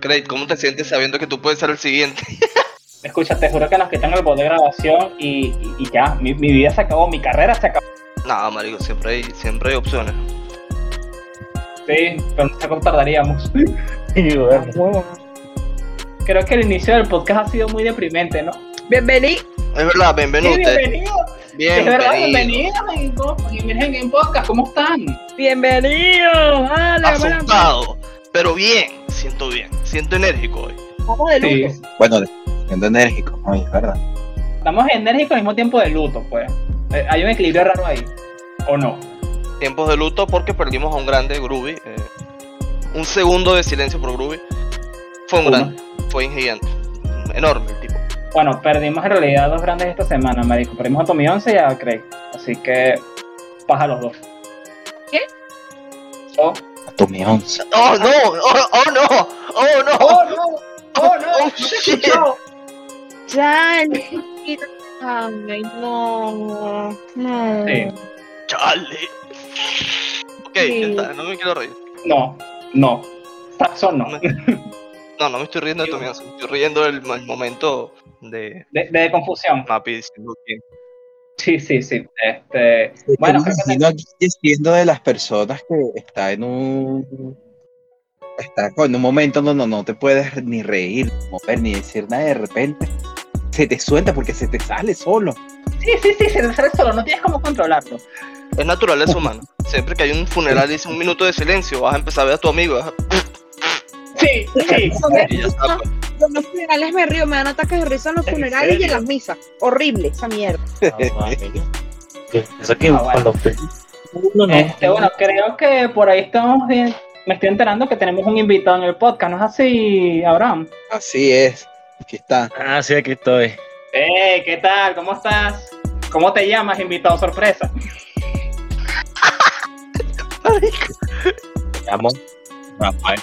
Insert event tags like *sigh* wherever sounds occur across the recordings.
Craig, ¿cómo te sientes sabiendo que tú puedes ser el siguiente? *laughs* Escucha, te juro que nos quitan el bot de grabación y, y- y ya, mi, mi vida se acabó, mi carrera se acabó. Nada, marico, siempre hay, siempre hay opciones. Sí, pero no sé cuánto tardaríamos. *laughs* Y bueno, Creo que el inicio del podcast ha sido muy deprimente, ¿no? Bienvenido. Es verdad, bienvenido Sí, usted. bienvenido. Es verdad, Bienvenido. bienvenidos en, Podcast, ¿cómo están? Bienvenido. Vale, bueno, Asustado, pero bien, siento bien, siento enérgico hoy. vamos de Sí, bueno, siendo enérgico, es verdad. estamos enérgicos al mismo tiempo de luto, pues. Eh, hay un equilibrio raro ahí, ¿o no? Tiempos de luto porque perdimos a un grande Groovy. eh, un segundo de silencio por Groovy. Fue un Uno. grande, fue gigante. Enorme el tipo. Bueno, perdimos en realidad dos grandes esta semana, marico. Perdimos a Tommy 11 y a Craig. Así que, paja los dos. ¿Qué? Oh, A tu mi once. ¡Oh, no! ¡Oh, oh, no! ¡Oh, no! oh no, oh no, Oh, no shit. Ya, Ay, no. No. Sí. ¡Chale! Ok, Sí. ya está, no me quiero reír. No, no. Saxon no. No, no me estoy riendo de tu miedo, me estoy riendo del el momento de De, de confusión. Mapi diciendo que. Sí, sí, sí. Este, bueno, creo que imagino aquí siendo de las personas que está en un está en un momento donde no te puedes ni reír, ni mover, ni decir nada de repente se te suelta porque se te sale solo. sí, sí, sí, se te sale solo, no tienes cómo controlarlo. Es naturaleza humana. Siempre que hay un funeral y dice un minuto de silencio, vas a empezar a ver a tu amigo. a- Sí, sí. Y En los funerales me río, me dan ataques de risa en los ¿En funerales y en las misas. Horrible esa mierda. *laughs* Eso que Ah, bueno. uno Este, bueno, creo que por ahí estamos bien. Me estoy enterando que tenemos un invitado en el podcast, ¿no es así, Abraham? Así es. Aquí está. Ah, sí, aquí estoy. Eh, ¿qué tal? ¿Cómo estás? ¿Cómo te llamas, invitado sorpresa? *laughs* Me llamo Rafael.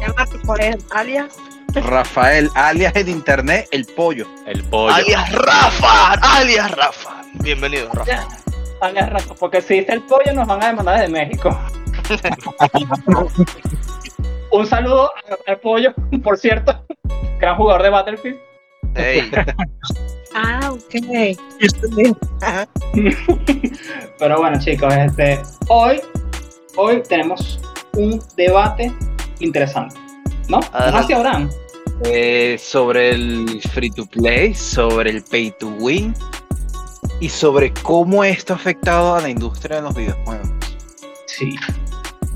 Llámate por él, alias. Rafael, alias en internet, el pollo. El pollo. Alias Rafa, alias Rafa. Bienvenido, Rafa. Alias Rafa, porque si dice el pollo nos van a demandar desde México. *laughs* Un saludo al- pollo, por cierto, gran jugador de Battlefield. Ey, Ah, ok. *laughs* Pero bueno, chicos, este, hoy, hoy tenemos un debate interesante, ¿no? ¿No es Adelante. Abraham? Eh, sobre el free to play, sobre el pay to win y sobre cómo esto ha afectado a la industria de los videojuegos. Sí,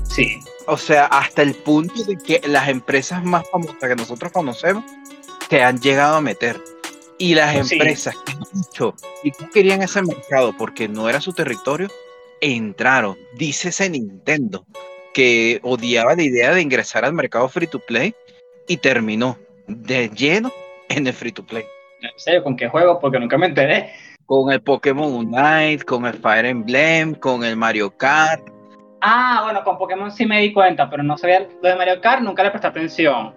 sí. O sea, hasta el punto de que las empresas más famosas que nosotros conocemos se han llegado a meter. Y las Sí. empresas que han dicho y no querían ese mercado porque no era su territorio, entraron. Dícese Nintendo, que odiaba la idea de ingresar al mercado free to play y terminó de lleno en el free to play. En serio, ¿con qué juego? Porque nunca me enteré. Con el Pokémon Unite, con el Fire Emblem, con el Mario Kart. Ah, bueno, con Pokémon sí me di cuenta, pero no sabía lo de Mario Kart, nunca le presté atención.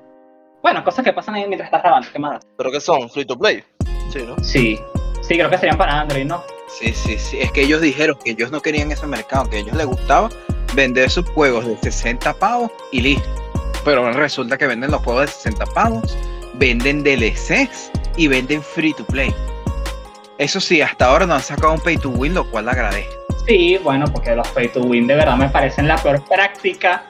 Bueno, cosas que pasan ahí mientras estás grabando, ¿qué más? ¿pero qué son? ¿Free to play? Sí, ¿no? Sí, sí, creo que serían para Android, ¿no? Sí, sí, sí. Es que ellos dijeron que ellos no querían ese mercado, que a ellos les gustaba vender sus juegos de 60 pavos y listo. Pero resulta que venden los juegos de 60 pavos, venden DLCs y venden free to play. Eso sí, hasta ahora no han sacado un pay to win, lo cual agradezco. Sí, bueno, porque los pay to win de verdad me parecen la peor práctica,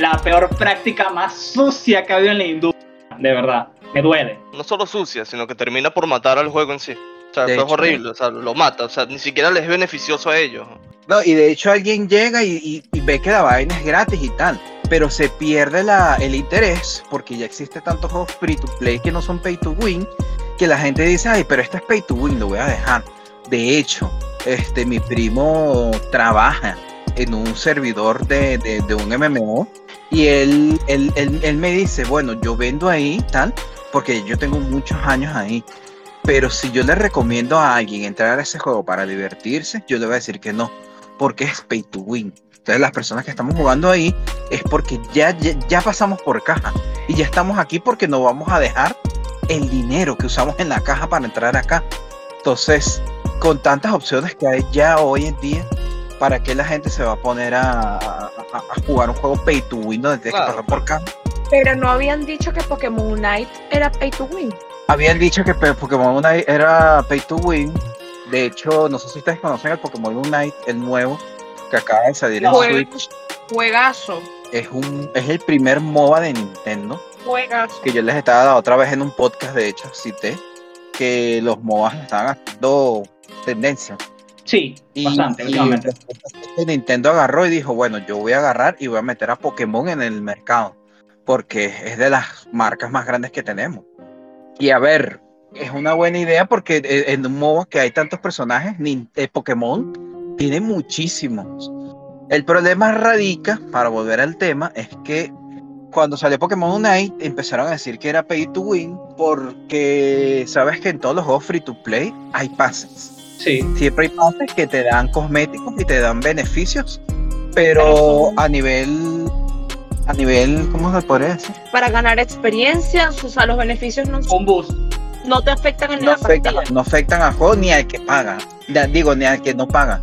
la peor práctica más sucia que ha habido en la industria. De verdad, me duele. No solo sucia, sino que termina por matar al juego en sí. O sea, De eso es horrible, o sea, lo mata, o sea, ni siquiera les es beneficioso a ellos. No, y de hecho alguien llega y, ve que la vaina es gratis y tal, pero se pierde la, el interés porque ya existe tantos juegos free to play que no son pay to win, que la gente dice, ay, pero este es pay to win, lo voy a dejar. De hecho, este, mi primo trabaja en un servidor de, de- de un MMO y él, él, él- él me dice, bueno, yo vendo ahí, tal, porque yo tengo muchos años ahí. Pero si yo le recomiendo a alguien entrar a ese juego para divertirse, yo le voy a decir que no, porque es pay to win. Entonces las personas que estamos jugando ahí es porque ya, ya, ya pasamos por caja y ya estamos aquí porque no vamos a dejar el dinero que usamos en la caja para entrar acá. Entonces, con tantas opciones que hay ya hoy en día, ¿para qué la gente se va a poner a, a- a- a jugar un juego pay to win donde tienes Claro. que pasar por caja? Pero no habían dicho que Pokémon Unite era pay to win. Habían dicho que Pokémon Unite era pay to win. De hecho, no sé si ustedes conocen el Pokémon Unite, el nuevo, que acaba de salir en Juega- Switch. Juegazo. Es, un, es el primer MOBA de Nintendo. Juegazo. Que yo les estaba dando otra vez en un podcast, de hecho, cité que los MOBAs estaban haciendo tendencia. Sí, Y, bastante, y Nintendo agarró y dijo, bueno, yo voy a agarrar y voy a meter a Pokémon en el mercado, porque es de las marcas más grandes que tenemos. Y a ver, es una buena idea porque en un MOBA que hay tantos personajes, eh, Pokémon tiene muchísimos. El problema radica, para volver al tema, es que cuando salió Pokémon Unite empezaron a decir que era pay to win porque sabes que en todos los juegos free to play hay pases Sí. siempre hay pases que te dan cosméticos y te dan beneficios, pero a nivel, a nivel, ¿cómo se podría decir? Para ganar experiencia, o sea, los beneficios no, Un boost. No te afectan en No la afectan, partida. no afectan al juego ni al que paga, Ya digo, ni al que no paga.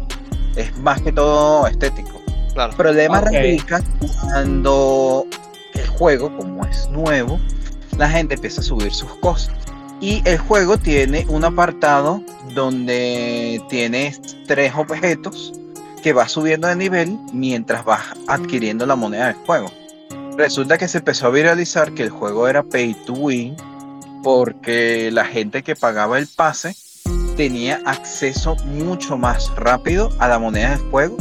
Es más que todo estético. Claro. El problema radica cuando el juego, como es nuevo, la gente empieza a subir sus cosas. Y el juego tiene un apartado donde tienes tres objetos que vas subiendo de nivel mientras vas adquiriendo la moneda del juego. Resulta que se empezó a viralizar que el juego era pay to win porque la gente que pagaba el pase tenía acceso mucho más rápido a la moneda del juego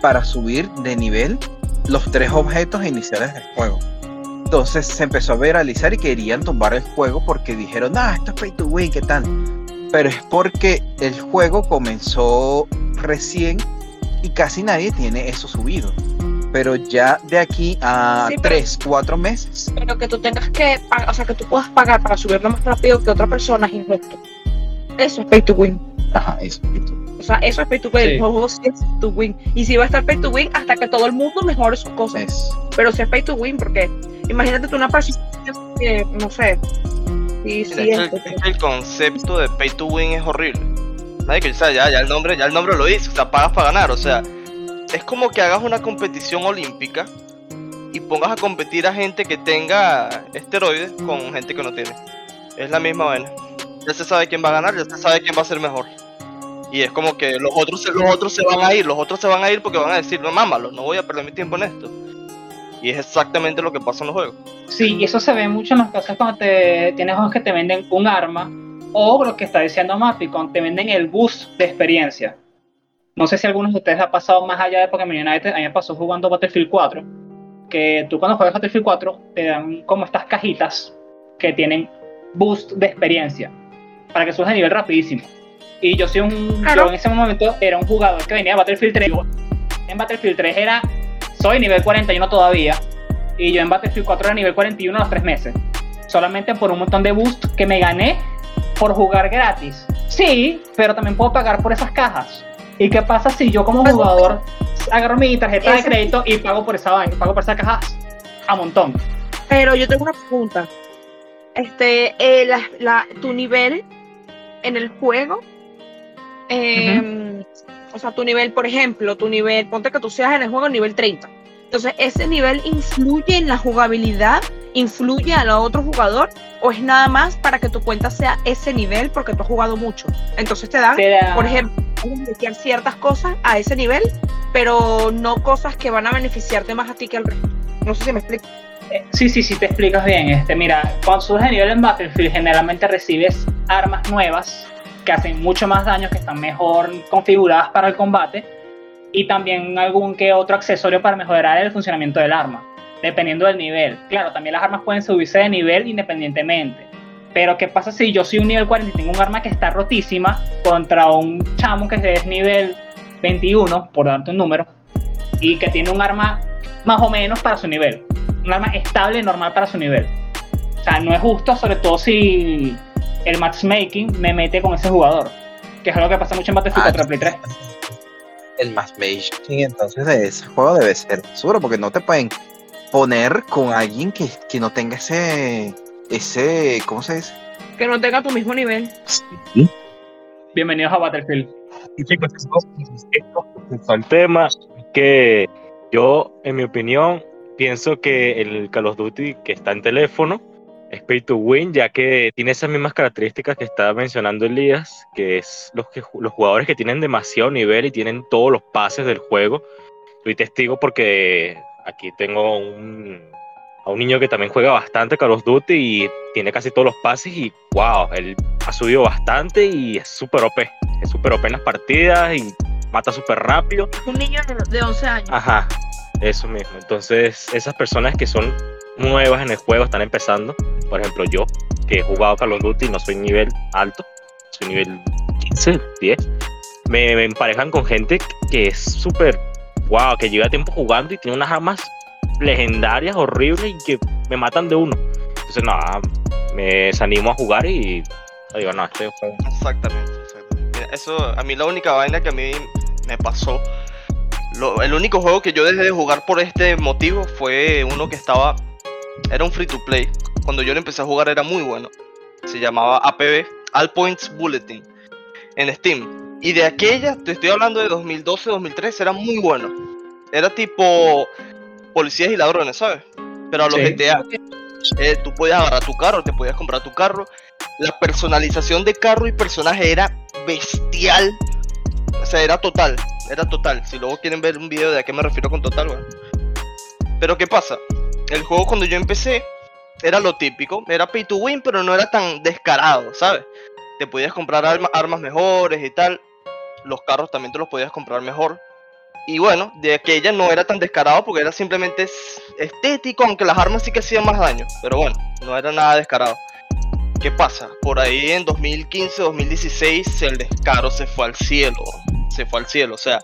para subir de nivel los tres objetos iniciales del juego. Entonces se empezó a viralizar y querían tumbar el juego porque dijeron, ah, esto es pay to win, ¿qué tal? Pero es porque el juego comenzó recién y casi nadie tiene eso subido. Pero ya de aquí a Sí, pero- 3, 4 meses, Pero que tú tengas que pagar, o sea, que tú puedas pagar para subirlo más rápido que otra persona es injusto. Eso es pay to win. ajá, eso. O sea, eso es pay to win. Sí. El juego sí es pay to win. Y sí va a estar pay to win hasta que todo el mundo mejore sus cosas. es Pero sí es pay to win porque imagínate tú una persona que, no sé, sí, sí, es, es, es que el concepto de pay to win es horrible. Nadie que, o sea, ya, ya el nombre, ya el nombre lo dice, o sea, pagas para ganar, o sea, es como que hagas una competición olímpica y pongas a competir a gente que tenga esteroides con gente que no tiene. Es la misma vaina. Ya se sabe quién va a ganar, ya se sabe quién va a ser mejor. Y es como que los otros, se- los otros se van a ir, los otros se van a ir porque van a decir, no mámalo, no voy a perder mi tiempo en esto. Y es exactamente lo que pasa en los juegos. Sí, y eso se ve mucho en los casos cuando te, tienes juegos que te venden un arma o lo que está diciendo Mapi, cuando te venden el boost de experiencia. No sé si a algunos de ustedes ha pasado más allá de Pokémon United, a mí me pasó jugando Battlefield 4, que tú cuando juegas Battlefield 4 te dan como estas cajitas que tienen boost de experiencia para que subas de nivel rapidísimo. Y yo soy un, Claro. yo en ese momento era un jugador que venía de Battlefield 3. En Battlefield 3 era, soy nivel 41 todavía, y yo en Battlefield 4 era nivel 41 a los 3 meses. Solamente por un montón de boost que me gané por jugar gratis. Sí, pero también puedo pagar por esas cajas. ¿Y qué pasa si yo como jugador agarro mi tarjeta de crédito y pago por esa vaina, pago por esa caja a montón? Pero yo tengo una pregunta. Este, eh, la, la- tu nivel en el juego, eh, o sea, tu nivel, por ejemplo, tu nivel, ponte que tú seas en el juego nivel 30. Entonces, ¿ese nivel influye en la jugabilidad? ¿Influye a la otro jugador? ¿O es nada más para que tu cuenta sea ese nivel porque tú has jugado mucho? Entonces te dan, da- por ejemplo, beneficiar ciertas cosas a ese nivel, pero no cosas que van a beneficiarte más a ti que al resto. No sé si me explico. Eh, Sí, sí, sí, te explicas bien. Este, mira, cuando subes de nivel en Battlefield, generalmente recibes armas nuevas que hacen mucho más daño, que están mejor configuradas para el combate, y también algún que otro accesorio para mejorar el funcionamiento del arma, dependiendo del nivel. Claro, también las armas pueden subirse de nivel independientemente. Pero, ¿qué pasa si yo soy un nivel 40 y tengo un arma que está rotísima contra un chamo que es nivel 21, por darte un número, y que tiene un arma más o menos para su nivel? un arma estable y normal para su nivel. O sea, no es justo, sobre todo si el matchmaking me mete con ese jugador, que es algo que pasa mucho en Battlefield Ah, 4 Play 3. el matchmaking entonces de ese juego debe ser seguro porque no te pueden poner con alguien que, que no tenga ese ese ¿cómo se dice? Que no tenga tu mismo nivel. Bienvenidos a Battlefield. Y chicos, respecto al tema, que yo, en mi opinión, pienso que el Call of Duty que está en teléfono es pay to win, ya que tiene esas mismas características que estaba mencionando Elías, que es los, que, los jugadores que tienen demasiado nivel y tienen todos los pases del juego. Soy testigo porque aquí tengo un, a un niño que también juega bastante Call of Duty y tiene casi todos los pases y wow, él ha subido bastante y es súper OP. Es súper OP en las partidas y mata súper rápido. Un niño de 11 años. Ajá, eso mismo. Entonces, esas personas que son nuevas en el juego, están empezando, por ejemplo yo, que he jugado Call of Duty, no soy nivel alto, soy nivel 15, 10, me, me emparejan con gente que es súper, wow, que lleva tiempo jugando y tiene unas armas legendarias, horribles y que me matan de uno. Entonces, nada, me desanimo a jugar y digo, no, este juego. Exactamente, exactamente. Eso, a mí la única vaina que a mí me pasó, el único juego que yo dejé de jugar por este motivo fue uno que estaba, era un free to play. Cuando yo lo empecé a jugar era muy bueno. Se llamaba APB, All Points Bulletin, en Steam. Y de aquella, te estoy hablando de 2012-2013, era muy bueno. Era tipo policías y ladrones, ¿sabes? Pero a los Sí. GTA. Eh, tú podías agarrar tu carro, te podías comprar tu carro. La personalización de carro y personaje era bestial. O sea, era total, era total. Si luego quieren ver un video de a qué me refiero con total, bueno. Pero ¿qué pasa? El juego cuando yo empecé era lo típico, era pay to win, pero no era tan descarado, ¿sabes? Te podías comprar arma- armas mejores y tal. Los carros también te los podías comprar mejor. Y bueno, de aquella no era tan descarado porque era simplemente es- estético, aunque las armas sí que hacían más daño. Pero bueno, no era nada descarado. ¿Qué pasa? Por ahí en 2015, 2016, el descaro se fue al cielo. Se fue al cielo. O sea,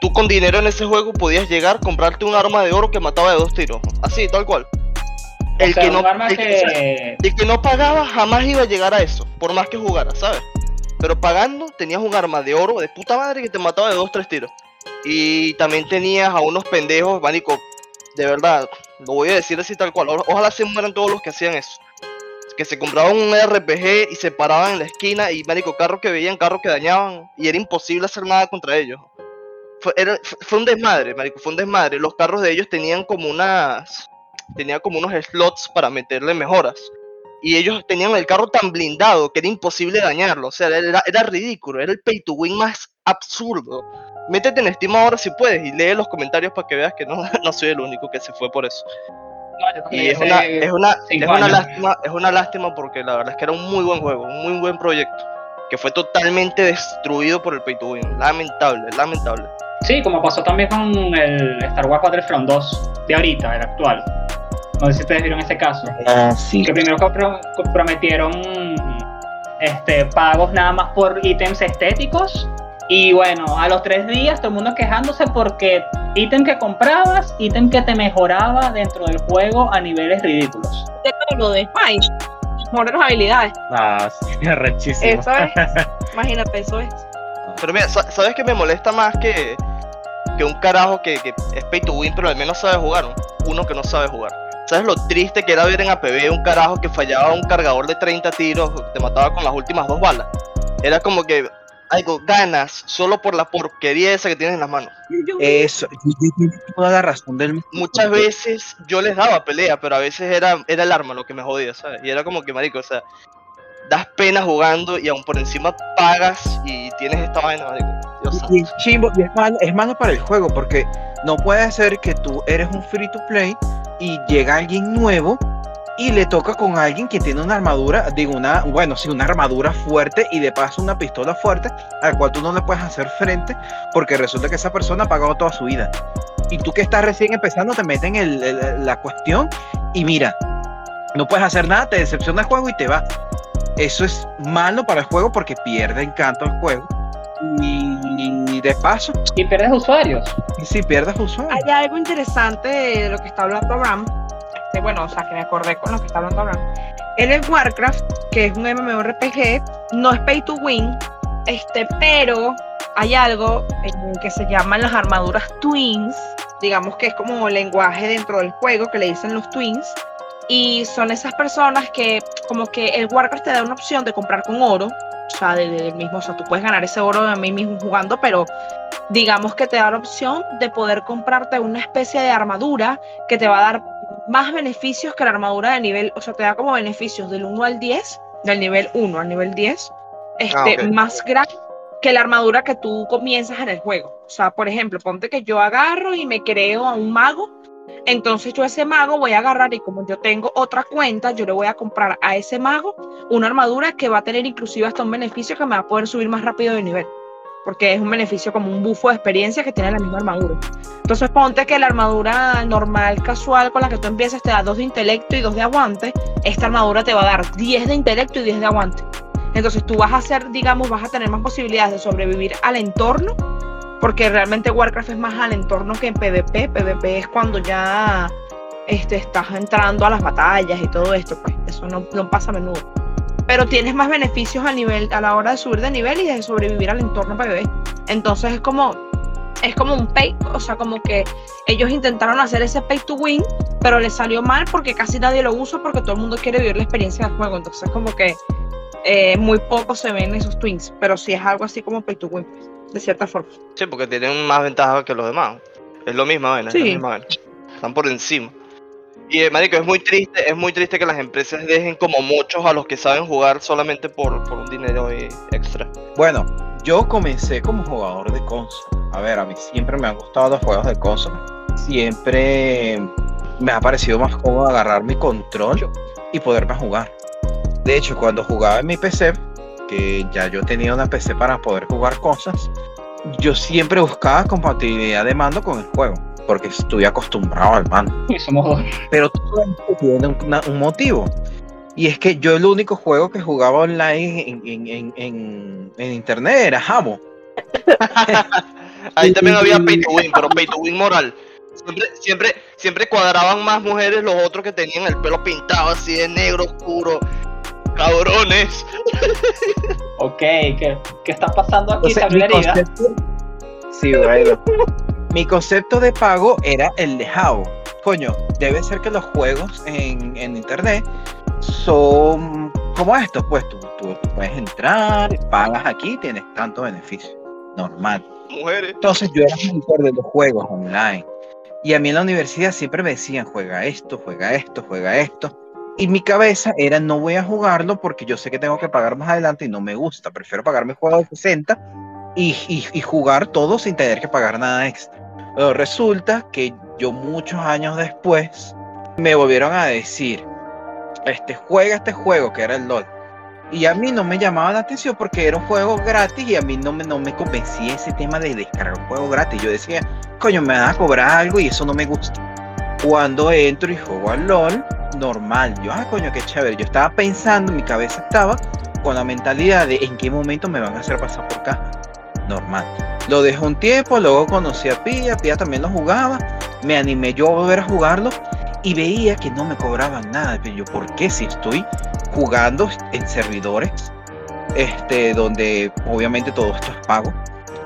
tú con dinero en ese juego podías llegar, comprarte un arma de oro que mataba de dos tiros. Así, tal cual. O El sea, que no, que- que... el que no pagaba jamás iba a llegar a eso, por más que jugara, ¿sabes? Pero pagando tenías un arma de oro de puta madre que te mataba de dos, tres tiros. Y también tenías a unos pendejos, manico, de verdad, lo voy a decir así tal cual. Ojalá se mueran todos los que hacían eso. Que se compraban un RPG y se paraban en la esquina y, marico, carros que veían, carros que dañaban. Y era imposible hacer nada contra ellos. Fue, era- fue un desmadre, marico, fue un desmadre. Los carros de ellos tenían como unas... Tenían como unos slots para meterle mejoras y ellos tenían el carro tan blindado que era imposible dañarlo. O sea, era, era ridículo, era el pay to win más absurdo. Métete en Steam ahora si puedes y lee los comentarios para que veas que no, *laughs* no soy el único que se fue por eso. No, Y es una, es una, es una lástima, es una lástima porque la verdad es que era un muy buen juego, un muy buen proyecto, que fue totalmente destruido por el pay to win. Lamentable, lamentable. Sí, como pasó también con el Star Wars Battlefront 2 de ahorita, el actual. No sé si ustedes vieron ese caso. Ah, sí. Que primero compro- comprometieron este, pagos nada más por ítems estéticos. Y bueno, a los tres días todo el mundo quejándose porque ítem que comprabas, ítem que te mejoraba dentro del juego a niveles ridículos. De todo lo de Spice. Mejorar las habilidades. Ah, sí, *laughs* arrechísimo. Eso es. *laughs* Imagínate, eso es. Pero mira, sa- ¿sabes qué me molesta más que, que un carajo que, que es pay to win, pero al menos sabe jugar? ¿no? Uno que no sabe jugar. ¿Sabes lo triste que era ver en APB un carajo que fallaba un cargador de 30 tiros, te mataba con las últimas dos balas? Era como que, algo, ganas solo por la porquería esa que tienes en las manos. Eso, tienes toda la razón del mundo. Muchas veces yo les daba pelea, pero a veces era, era el arma lo que me jodía, ¿sabes? Y era como que, marico, o sea, das pena jugando y aún por encima pagas y tienes esta vaina, marico. Dios. Y es chimbo, y es malo, es malo para el juego, porque no puede ser que tú eres un free to play y llega alguien nuevo y le toca con alguien que tiene una armadura, digo, una, bueno, sí, una armadura fuerte y de paso una pistola fuerte, al cual tú no le puedes hacer frente, porque resulta que esa persona ha pagado toda su vida. Y tú que estás recién empezando, te meten el- el- la cuestión y mira, no puedes hacer nada, te decepciona el juego y te va. Eso es malo para el juego porque pierde encanto al juego. Y de paso, Y pierdes usuarios. y si pierdes usuario. Hay algo interesante de lo que está hablando Abraham. Este, bueno, o sea, que me acordé con lo que está hablando Abraham. Él es Warcraft, que es un MMORPG, no es pay to win, este, pero hay algo en que se llaman las armaduras twins, digamos que es como lenguaje dentro del juego que le dicen los twins, y son esas personas que como que el Warcraft te da una opción de comprar con oro, o sea, de- de- del mismo, o sea, tú puedes ganar ese oro de mí mismo jugando, pero digamos que te da la opción de poder comprarte una especie de armadura que te va a dar más beneficios que la armadura de nivel, o sea, te da como beneficios del 1 al 10, del nivel 1 al nivel 10, este, Ah, más grande que la armadura que tú comienzas en el juego. O sea, por ejemplo, ponte que yo agarro y me creo a un mago, entonces yo a ese mago voy a agarrar y como yo tengo otra cuenta, yo le voy a comprar a ese mago una armadura que va a tener inclusive hasta un beneficio que me va a poder subir más rápido de nivel. Porque es un beneficio como un bufo de experiencia que tiene la misma armadura. Entonces ponte que la armadura normal, casual, con la que tú empiezas te da 2 de intelecto y 2 de aguante. Esta armadura te va a dar 10 de intelecto y 10 de aguante. Entonces tú vas a hacer, digamos, vas a tener más posibilidades de sobrevivir al entorno. Porque realmente Warcraft es más al entorno que en PvP. PvP es cuando ya este, estás entrando a las batallas y todo esto. Pues eso no, no pasa a menudo pero tienes más beneficios a nivel a la hora de subir de nivel y de sobrevivir al entorno PvP. Entonces es como es como un pay, o sea, como que ellos intentaron hacer ese pay to win, pero les salió mal porque casi nadie lo usa porque todo el mundo quiere vivir la experiencia del juego. Entonces como que eh, muy poco se ven esos twins, pero sí es algo así como pay to win, pues, de cierta forma. Sí, porque tienen más ventaja que los demás. Es lo mismo, es Sí. la misma vaina. Están por encima. Y marico, es muy triste, es muy triste que las empresas dejen como muchos a los que saben jugar solamente por, por un dinero eh, extra. Bueno, yo comencé como jugador de consola. A ver, a mí siempre me han gustado los juegos de consola. Siempre me ha parecido más cómodo agarrar mi control y poderme jugar. De hecho, cuando jugaba en mi PC, que ya yo tenía una PC para poder jugar cosas, yo siempre buscaba compatibilidad de mando con el juego, porque estoy acostumbrado al mando. Y somos dos. Pero todo esto tiene un, una- un motivo. Y es que yo el único juego que jugaba online en, en- en- en- en internet era Jamo. *laughs* Ahí también había pay to win, pero pay to win moral. Siempre, siempre, siempre cuadraban más mujeres los otros que tenían el pelo pintado así de negro oscuro. Cabrones. Ok, ¿qué, qué está pasando aquí? Entonces, sí, bueno. Mi concepto de pago era el de Jabo. Coño, debe ser que los juegos en, en internet son como estos, pues tú, tú puedes entrar, pagas aquí, tienes tanto beneficio. Normal. Mujeres. Entonces yo era monitor de los juegos online. Y a mí en la universidad siempre me decían, juega esto, juega esto, juega esto. Y mi cabeza era, no voy a jugarlo porque yo sé que tengo que pagar más adelante y no me gusta. Prefiero pagar mi juego de 60 y, y- y jugar todo sin tener que pagar nada extra. Pero resulta que yo muchos años después me volvieron a decir, este, juega este juego que era el LOL. Y a mí no me llamaba la atención porque era un juego gratis y a mí no me, no me convencía ese tema de descargar un juego gratis. Yo decía, coño, me van a cobrar algo y eso no me gusta. Cuando entro y juego al LOL, normal. Yo, ah, coño, qué chévere. Yo estaba pensando, mi cabeza estaba con la mentalidad de en qué momento me van a hacer pasar por caja. Lo dejé un tiempo, luego conocí a Pia, Pia también lo jugaba. Me animé yo a volver a jugarlo y veía que no me cobraban nada. Pero yo, ¿por qué si estoy jugando en servidores este, donde obviamente todo esto es pago?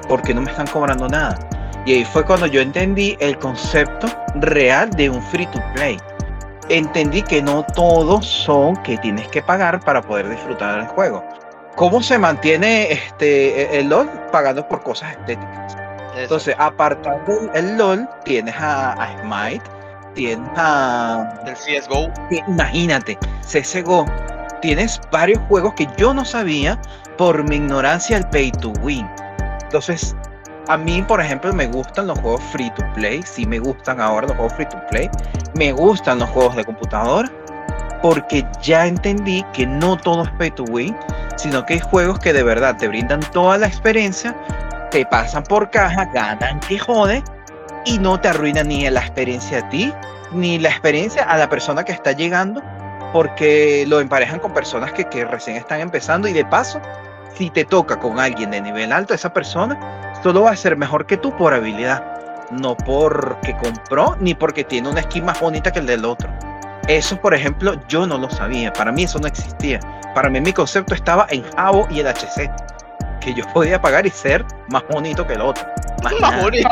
¿Por qué no me están cobrando nada? Y ahí fue cuando yo entendí el concepto real de un free to play. Entendí que no todos son que tienes que pagar para poder disfrutar del juego. ¿Cómo se mantiene este, el LOL? Pagando por cosas estéticas. Eso. Entonces, apartando el, LOL, tienes a, a Smite, tienes a el CSGO. imagínate, CSGO, tienes varios juegos que yo no sabía por mi ignorancia al pay to win. Entonces, a mí, por ejemplo, me gustan los juegos free to play, sí me gustan ahora los juegos free to play, me gustan los juegos de computadora, porque ya entendí que no todo es pay to win, sino que hay juegos que de verdad te brindan toda la experiencia, te pasan por caja, ganan que jode, y no te arruinan ni la experiencia a ti, ni la experiencia a la persona que está llegando, porque lo emparejan con personas que, recién están empezando y de paso, si te toca con alguien de nivel alto, esa persona solo va a ser mejor que tú por habilidad, no porque compró ni porque tiene una skin más bonita que el del otro. Eso, por ejemplo, yo no lo sabía, para mí eso no existía. Para mí mi concepto estaba en Jabo y el HC, que yo podía pagar y ser más bonito que el otro. Más Más bonito.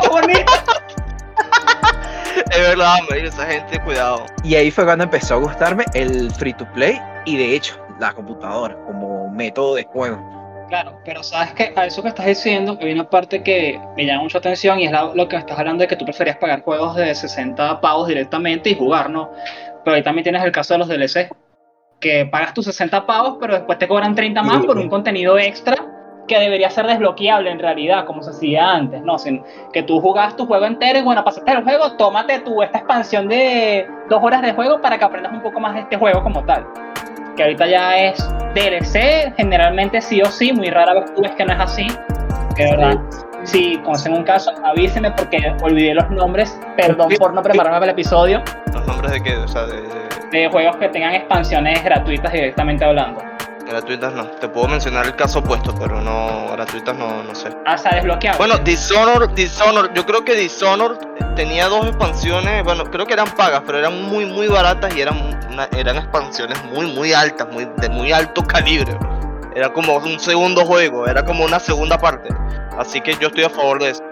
Es verdad, marico, esa gente, cuidado. Y ahí fue cuando empezó a gustarme el free to play y de hecho la computadora como método de juego. Claro, pero sabes que a eso que estás diciendo, que hay una parte que me llama mucha atención y es la- lo que estás hablando de que tú preferías pagar juegos de 60 pavos directamente y jugar, ¿no? Pero ahí también tienes el caso de los DLC, que pagas tus 60 pavos, pero después te cobran 30 más por un contenido extra que debería ser desbloqueable en realidad, como se hacía antes, ¿no? Sin- que tú jugabas tu juego entero y bueno, pasaste el juego, tómate tú esta expansión de dos horas de juego para que aprendas un poco más de este juego como tal. Que ahorita ya es DLC, generalmente sí o sí, muy rara vez tú ves que no es así. Que verdad, si conocen un caso, avísenme porque olvidé los nombres, perdón por no prepararme para el episodio, ¿Los nombres de qué? O sea, de, de- de juegos que tengan expansiones gratuitas directamente hablando. gratuitas no. Te puedo mencionar el caso opuesto, pero no, gratuitas no, no sé. Ah, o sea, desbloqueable. Bueno, Dishonored, Dishonored, yo creo que Dishonored tenía dos expansiones, bueno, creo que eran pagas, pero eran muy, muy baratas y eran, una- eran expansiones muy, muy altas, muy, de muy alto calibre. Era como un segundo juego, era como una segunda parte. Así que yo estoy a favor de eso.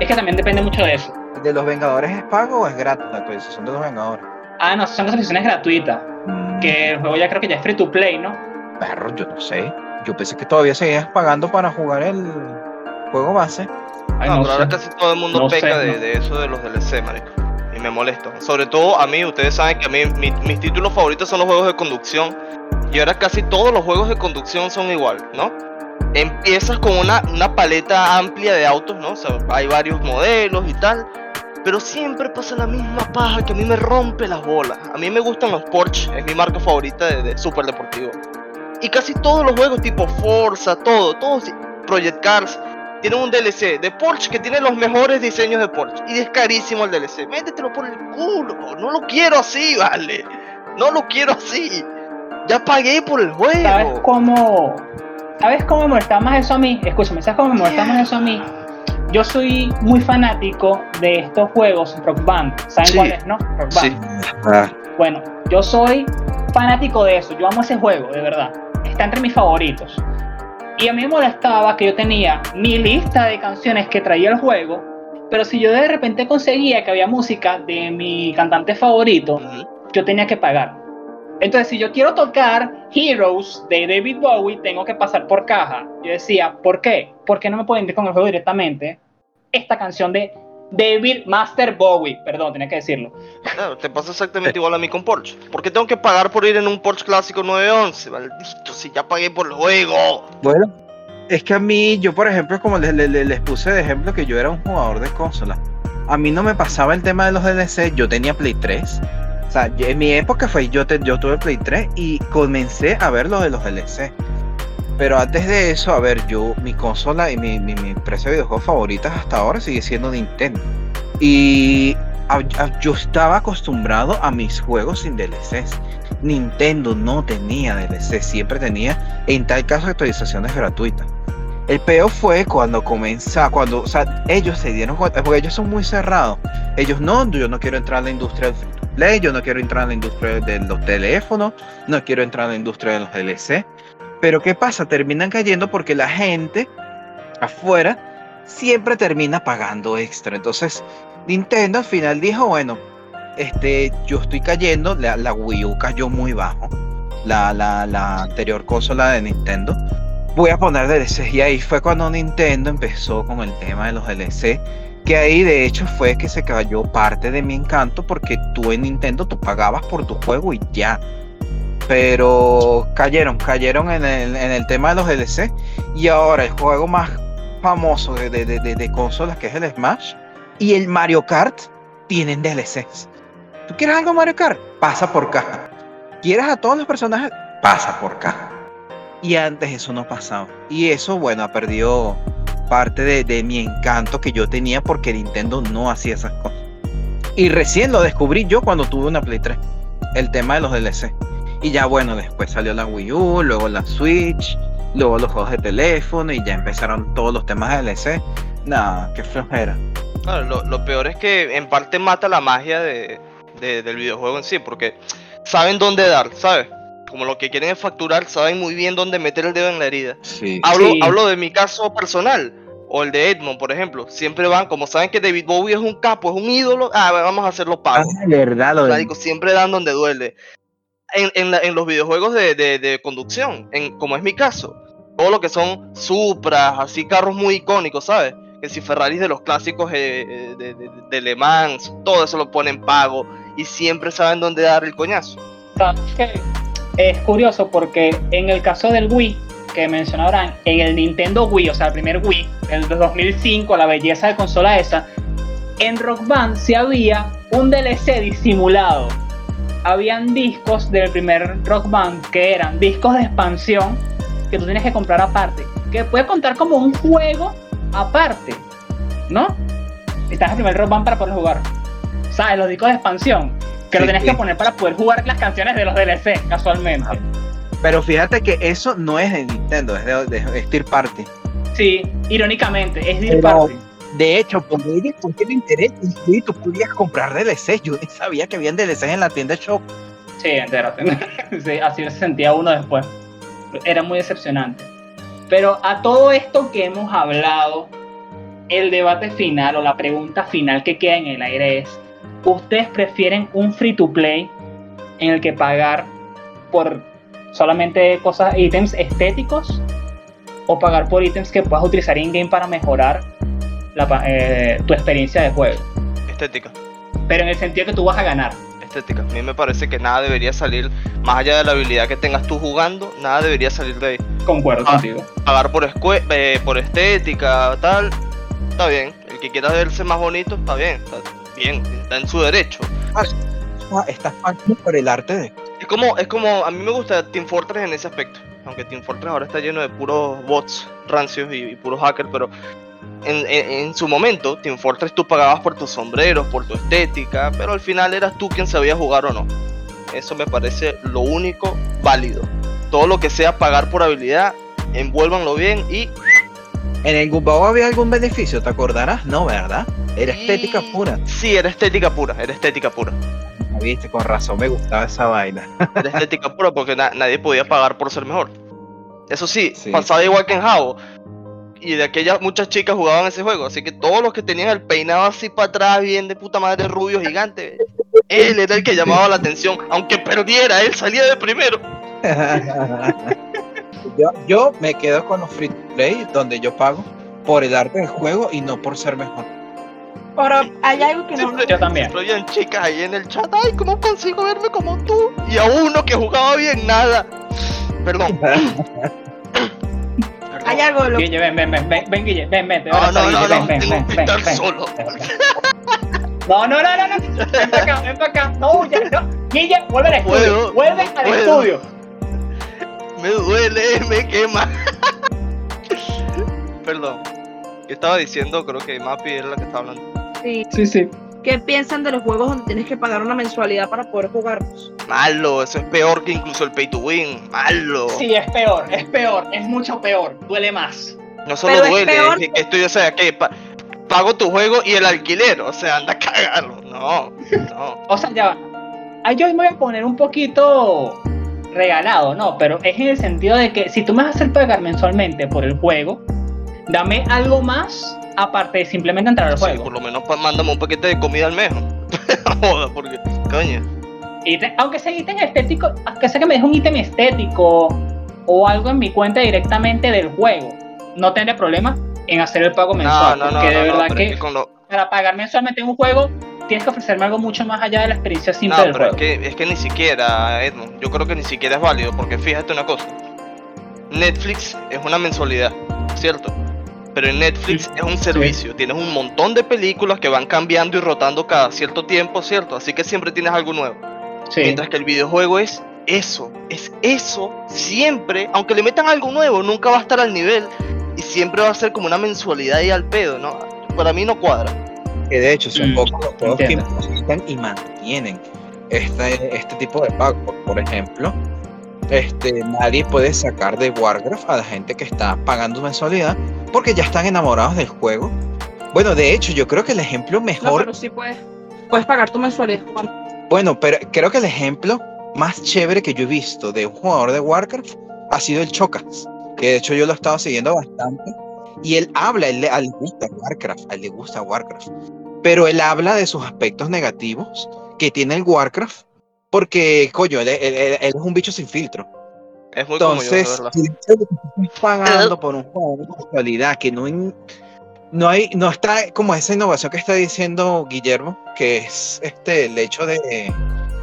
es que también depende mucho de eso. ¿De los Vengadores es pago o es gratis la actualización de los Vengadores? Ah, no, son actualizaciones gratuitas. Que el juego ya creo que ya es free to play, ¿no? Perro, yo no sé. Yo pensé que todavía seguías pagando para jugar el juego base. Ay, No, no pero ahora casi todo el mundo No peca sé, de, no. de eso de los DLC, marico. Y me molesta. Sobre todo a mí, ustedes saben que a mí mi- mis títulos favoritos son los juegos de conducción. Y ahora casi todos los juegos de conducción son igual, ¿no? Empiezas con una, una paleta amplia de autos, ¿no? O sea, hay varios modelos y tal. Pero siempre pasa la misma paja que a mí me rompe las bolas. A mí me gustan los Porsche, es mi marca favorita de, de super deportivo. Y casi todos los juegos tipo Forza, todo, todos Project Cars, tienen un DLC de Porsche que tiene los mejores diseños de Porsche. Y es carísimo el DLC. Métetelo por el culo. No lo quiero así, vale. No lo quiero así. Ya pagué por el ¿Sabes juego. cómo? ¿Sabes cómo me molestaba más eso a mí? Escúchame, ¿sabes cómo me molestaba más eso a mí? Yo soy muy fanático de estos juegos Rock Band. ¿Saben Sí. cuál es, no? Rock Band. Sí. Ah, Bueno, yo soy fanático de eso. Yo amo ese juego, de verdad. Está entre mis favoritos. Y a mí me molestaba que yo tenía mi lista de canciones que traía el juego, pero si yo de repente conseguía que había música de mi cantante favorito, yo tenía que pagar. Entonces, si yo quiero tocar Heroes de David Bowie, tengo que pasar por caja. Yo decía, ¿por qué? ¿Por qué no me pueden ir con el juego directamente? Esta canción de David Master Bowie, perdón, tenía que decirlo. Claro, te pasa exactamente igual a mí con Porsche. ¿Por qué tengo que pagar por ir en un Porsche clásico 911? Maldito, si ya pagué por el juego. Bueno, es que a mí, yo por ejemplo, como les, les- les puse de ejemplo que yo era un jugador de consola, a mí no me pasaba el tema de los DLC, yo tenía Play 3. O sea, yo- en mi época fue, yo, te- yo tuve Play 3 y comencé a ver lo de los DLC. Pero antes de eso, a ver, yo, mi consola y mi, mi, mi empresa de videojuegos favoritas hasta ahora sigue siendo Nintendo. Y a- a- yo estaba acostumbrado a mis juegos sin DLCs. Nintendo no tenía DLC, siempre tenía, en tal caso, actualizaciones gratuitas. El peor fue cuando comenzó, cuando, o sea, ellos se dieron cuenta, porque ellos son muy cerrados. Ellos no, yo no quiero entrar a la industria del free to play, yo no quiero entrar a la industria de los teléfonos, no quiero entrar a la industria de los DLC. Pero ¿qué pasa? Terminan cayendo porque la gente afuera siempre termina pagando extra. Entonces, Nintendo al final dijo, bueno, este, yo estoy cayendo, la, la Wii U cayó muy bajo, la, la, la anterior consola de Nintendo. Voy a poner DLC y ahí fue cuando Nintendo empezó con el tema de los DLC, que ahí de hecho fue que se cayó parte de mi encanto porque tú en Nintendo tú pagabas por tu juego y ya. Pero cayeron, cayeron en el, en el tema de los DLC y ahora el juego más famoso de, de, de, de- consolas que es el Smash y el Mario Kart tienen DLCs. ¿Tú quieres algo Mario Kart? Pasa por caja. ¿Quieres a todos los personajes? Pasa por caja. Y antes eso no pasaba. Y eso, bueno, ha perdido parte de, de mi encanto que yo tenía porque Nintendo no hacía esas cosas. Y recién lo descubrí yo cuando tuve una Play 3. El tema de los DLC. Y ya bueno, después salió la Wii U, luego la Switch, luego los juegos de teléfono y ya empezaron todos los temas de DLC. Nada, qué flojera. Claro, lo, lo peor es que en parte mata la magia de, de- del videojuego en sí, porque saben dónde dar, ¿sabes? Como lo que quieren es facturar, saben muy bien dónde meter el dedo en la herida. Sí. Hablo, Sí. hablo de mi caso personal, o el de Edmond, por ejemplo. Siempre van, como saben que David Bowie es un capo, es un ídolo, ah, vamos a hacerlo Ah, pago. verdad, lo de- Marico, siempre dan donde duele. En, en la- en los videojuegos de, de- de conducción, en, como es mi caso, todo lo que son Supras, así carros muy icónicos, ¿sabes? Que si Ferraris de los clásicos eh, eh, de, de, de Le Mans, todo eso lo ponen pago y siempre saben dónde dar el coñazo. ¿Sabes qué? Es curioso porque en el caso del Wii, que mencionaban, en el Nintendo Wii, o sea, el primer Wii, el de 2005, la belleza de consola esa, en Rock Band sí había un DLC disimulado. Habían discos del primer Rock Band que eran discos de expansión que tú tienes que comprar aparte, que puede contar como un juego aparte, ¿no? Estás en el primer Rock Band para poder jugar. ¿Sabes? Los discos de expansión, que lo tienes sí. que poner para poder jugar las canciones de los DLC, casualmente. Pero fíjate que eso no es de Nintendo, es de, de, Third Party. Sí, irónicamente, es Dear Party. De hecho, por ellos, ¿por qué le interesa? Y tú podías comprar DLC. Yo sabía que habían DLC en la tienda Shop. Sí, entérate. *laughs* Sí, así se sentía uno después. Era muy decepcionante. Pero a todo esto que hemos hablado, el debate final o la pregunta final que queda en el aire es, ¿ustedes prefieren un free to play en el que pagar por solamente cosas, ítems estéticos o pagar por ítems que puedas utilizar in-game para mejorar la eh, tu experiencia de juego? Estética. Pero en el sentido que tú vas a ganar. estética. A mí me parece que nada debería salir, más allá de la habilidad que tengas tú jugando, nada debería salir de ahí. Concuerdo Ah. contigo. Pagar por, eh, por estética, tal, está bien. El que quiera verse más bonito, está bien. Está bien, está en su derecho. Ah, Estás pagando por el arte de. Es como, es como, a mí me gusta Team Fortress en ese aspecto. Aunque Team Fortress ahora está lleno de puros bots rancios y, y puros hackers, pero en, en- en su momento, Team Fortress tú pagabas por tus sombreros, por tu estética, pero al final eras tú quien sabía jugar o no. Eso me parece lo único válido. Todo lo que sea pagar por habilidad, envuélvanlo bien y En el Gumbao había algún beneficio, ¿te acordarás? No, ¿verdad? Era estética y- pura. Sí, era estética pura, era estética pura. Viste, con razón me gustaba esa vaina. *laughs* Era estética pura porque na- nadie podía pagar por ser mejor. Eso sí, Sí. pasaba igual que en Jabo. Y de aquellas muchas chicas jugaban ese juego. Así que todos los que tenían el peinado así para atrás, bien de puta madre rubio gigante, él era el que llamaba la atención. Aunque perdiera, él salía de primero. *laughs* yo, yo me quedo con los free to play, donde yo pago por el arte del juego y no por ser mejor. Pero hay algo que no Yo también. habían chicas ahí en el chat. Ay, ¿cómo consigo verme como tú? Y a uno que jugaba bien, nada. Perdón. *laughs* hay algo de lo Guille, ven, ven, ven, ven, ven, Guille, ven, ven, te voy a No, no, no, no, ven, tengo ven, ven, ven, solo. No, no, no, no, no, ven para acá, ven para acá, no, ya, no, Guille, vuelve al estudio, Puedo, vuelve no al puedo. estudio. Me duele, me quema. Perdón. ¿Qué estaba diciendo? Creo que Mapi era la que estaba hablando. Sí. Sí, sí. ¿Qué piensan de los juegos donde tienes que pagar una mensualidad para poder jugarlos? Malo, eso es peor que incluso el pay to win. Malo. Sí, es peor, es peor, es mucho peor, duele más. No solo Pero es duele, peor es que estoy, o sea, que pa- pago tu juego y el alquiler. O sea, anda a cagarlo. No, no. O sea, ya va. Ahí yo me voy a poner un poquito regalado, ¿no? Pero es en el sentido de que si tú me vas a hacer pagar mensualmente por el juego, dame algo más aparte de simplemente entrar al Sí, juego. por lo menos mándame un paquete de comida al mes. *laughs* Joda, porque, coño. Ítem- aunque sea ítem estético, aunque sea que me deje un ítem estético o algo en mi cuenta directamente del juego, no tendré problema en hacer el pago mensual. no, no, porque de no, no, verdad es que, lo- para pagar mensualmente un juego, tienes que ofrecerme algo mucho más allá de la experiencia simple No, del pero es juego. que, es que ni siquiera, Edmund, yo creo que ni siquiera es válido, porque fíjate una cosa. Netflix es una mensualidad, ¿cierto? Pero en Netflix es un servicio, tienes un montón de películas que van cambiando y rotando cada cierto tiempo, ¿cierto? Así que siempre tienes algo nuevo. Sí. Mientras que el videojuego es eso, es eso, siempre, aunque le metan algo nuevo, nunca va a estar al nivel y siempre va a ser como una mensualidad ahí al pedo, ¿no? Para mí no cuadra. Que de hecho son Mm, pocos los juegos que implementan y mantienen este, este tipo de pago. Por ejemplo, este, nadie puede sacar de Warcraft a la gente que está pagando mensualidad porque ya están enamorados del juego. Bueno, de hecho, yo creo que el ejemplo No, mejor, pero sí puedes, puedes pagar tu mensualidad. bueno, pero creo que el ejemplo más chévere que yo he visto de un jugador de Warcraft ha sido el Chocas, que de hecho yo lo he estado siguiendo bastante. Y él habla, él, le- a él le gusta Warcraft, a él le gusta Warcraft. Pero él habla de sus aspectos negativos que tiene el Warcraft, porque, coño, él, él- él- él es un bicho sin filtro. Es muy como yo, de Entonces, pagando por un juego de actualidad que no, in- no hay, no está como esa innovación que está diciendo Guillermo, que es este el hecho de,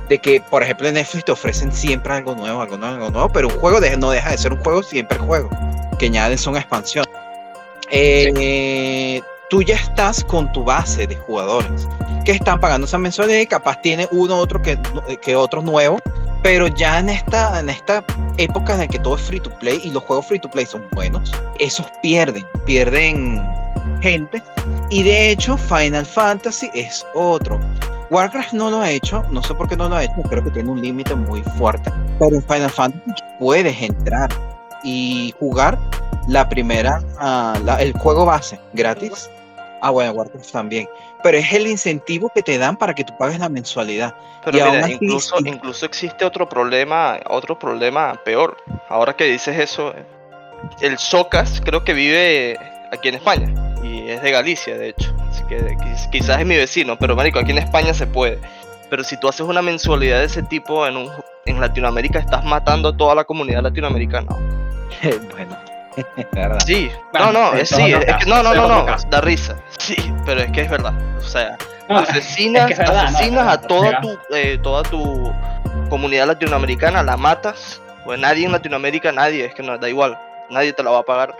de que, por ejemplo, en Netflix te ofrecen siempre algo nuevo, algo nuevo, algo nuevo, pero un juego de- no deja de ser un juego, siempre juego, que añades una expansión. Eh, Tú ya estás con tu base de jugadores que están pagando esa mensualidad y capaz tiene uno otro que, que otro nuevo, pero ya en esta, en esta época en la que todo es free to play y los juegos free to play son buenos, esos pierden, pierden gente. Y de hecho, Final Fantasy es otro. Warcraft no lo ha hecho, no sé por qué no lo ha hecho, creo que tiene un límite muy fuerte. Pero en Final Fantasy puedes entrar y jugar la primera, ah, la- el juego base gratis. Ah, bueno, también. Pero es el incentivo que te dan para que tú pagues la mensualidad. Pero y mira, incluso, incluso existe otro problema, otro problema peor. Ahora que dices eso, el Socas creo que vive aquí en España y es de Galicia, de hecho. Así que quiz- quizás es mi vecino, pero marico, aquí en España se puede. Pero si tú haces una mensualidad de ese tipo en un en Latinoamérica, estás matando a toda la comunidad latinoamericana. *laughs* bueno, *laughs* verdad. Sí, no, no, es sí, es que no, no, no, no, da risa. *laughs* Sí, pero es que es verdad. O sea, No, asesinas, es que es verdad, no, asesinas no, a toda tu, eh, toda tu comunidad latinoamericana, la matas, pues nadie en Latinoamérica, nadie, es que no, da igual, nadie te la va a pagar.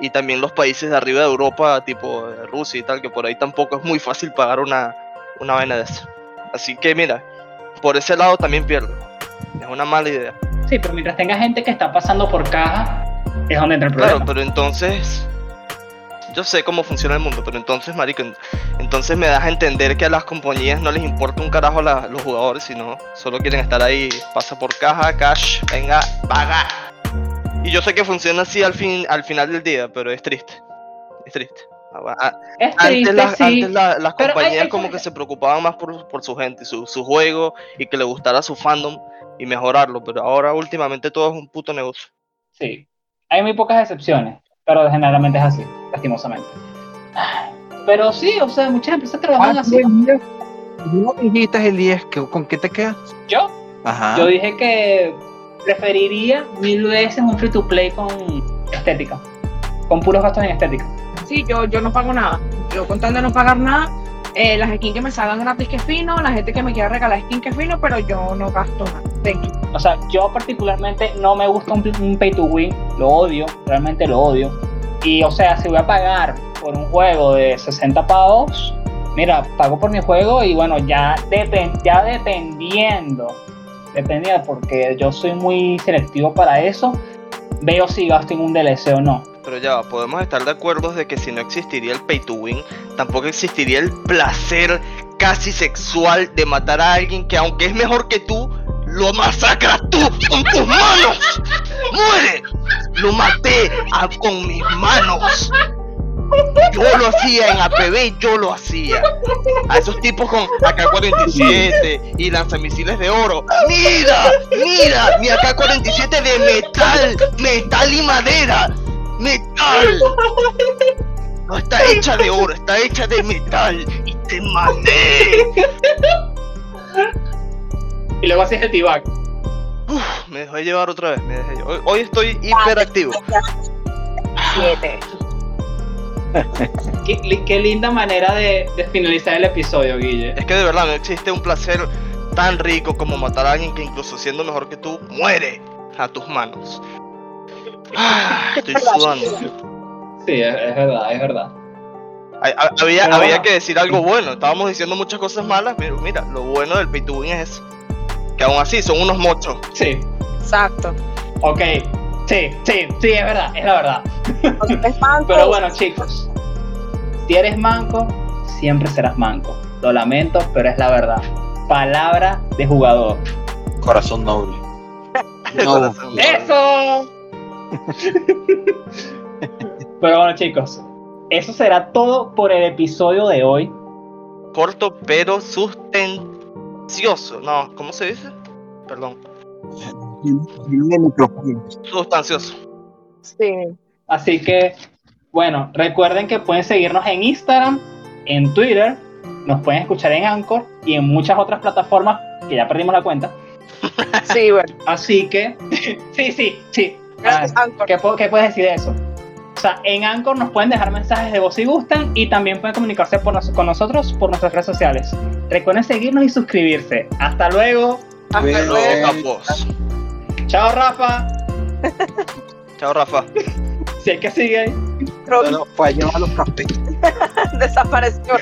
Y también los países de arriba de Europa, tipo eh, Rusia y tal, que por ahí tampoco es muy fácil pagar una, una vaina de eso. Así que mira, por ese lado también pierdo. Es una mala idea. Sí, pero mientras tenga gente que está pasando por caja, es donde entra el problema. Claro, pero entonces. Yo sé cómo funciona el mundo, pero entonces, marico, en- entonces me das a entender que a las compañías no les importa un carajo la- los jugadores, sino solo quieren estar ahí, pasa por caja, cash, venga, paga. Y yo sé que funciona así al fin, al final del día, pero es triste. Es triste. Es Antes, las, sí. antes la- las pero hay- compañías hay como que se preocupaban más por, por su gente, su, su juego y que le gustara su fandom y mejorarlo, pero ahora últimamente todo es un puto negocio. Sí, hay muy pocas excepciones, pero generalmente es así, lastimosamente. Pero sí, o sea, muchas empresas trabajan así. ¿No dijiste el 10? que- ¿Con qué te quedas? Yo, Ajá. yo dije que preferiría mil veces un free to play con estética, con puros gastos en estética. Sí, yo, yo no pago nada. Yo con tal de no pagar nada, eh, las skins que me salgan gratis que fino, la gente que me quiera regalar skin que fino, pero yo no gasto nada. O sea, yo particularmente no me gusta un, un pay to win, lo odio, realmente lo odio. Y o sea, si voy a pagar por un juego de 60 pavos, mira, pago por mi juego y bueno, ya, depen- ya dependiendo, dependiendo, porque yo soy muy selectivo para eso, veo si gasto en un DLC o no. Pero ya podemos estar de acuerdo de que si no existiría el pay to win, tampoco existiría el placer casi sexual de matar a alguien que aunque es mejor que tú, lo masacras tú con tus manos. ¡Muere! Lo maté a- con mis manos. Yo lo hacía en APB, yo lo hacía. A esos tipos con AK-47 y lanzamisiles de oro. ¡Mira! ¡Mira! Mi AK-47 de metal, metal y madera. ¡Metal! No está hecha de oro, está hecha de metal. Y te maté. Y luego haces el. Uf, me dejé llevar otra vez. me dejé llevar. Hoy, hoy estoy hiperactivo. Siete. *laughs* Qué, li- qué linda manera de, de finalizar el episodio, Guille. Es que de verdad no existe un placer tan rico como matar a alguien que incluso siendo mejor que tú, muere a tus manos. Ah, estoy sudando. Sí, es, es verdad, es verdad. Hay- Había, Pero había que decir algo bueno. Estábamos diciendo muchas cosas malas, pero mira, lo bueno del pay to win es eso. Que aún así son unos mochos. Sí, Exacto. ok. Sí, sí, sí, es verdad, es la verdad. Es *laughs* manco. Pero bueno, chicos, si eres manco, siempre serás manco. Lo lamento, pero es la verdad. Palabra de jugador. Corazón noble. *laughs* Corazón. ¡Eso! Pero bueno, chicos, eso será todo por el episodio de hoy. Corto pero sustancioso. No, ¿cómo se dice? Perdón. Sustancioso. Sí. Así que, bueno, recuerden que pueden seguirnos en Instagram, en Twitter, nos pueden escuchar en Anchor y en muchas otras plataformas que ya perdimos la cuenta. Sí, bueno. Así que, *laughs* sí, sí, sí. Gracias, Ah. ¿Qué, qué puedes decir de eso? O sea, en Anchor nos pueden dejar mensajes de voz si gustan y también pueden comunicarse por nos- con nosotros por nuestras redes sociales. Recuerden seguirnos y suscribirse. Hasta luego. Hasta luego. capos. Chao, Rafa. *laughs* Chao, Rafa. Si hay que sigue ahí. No, no, fue a llevar los cafés. *laughs* Desapareció.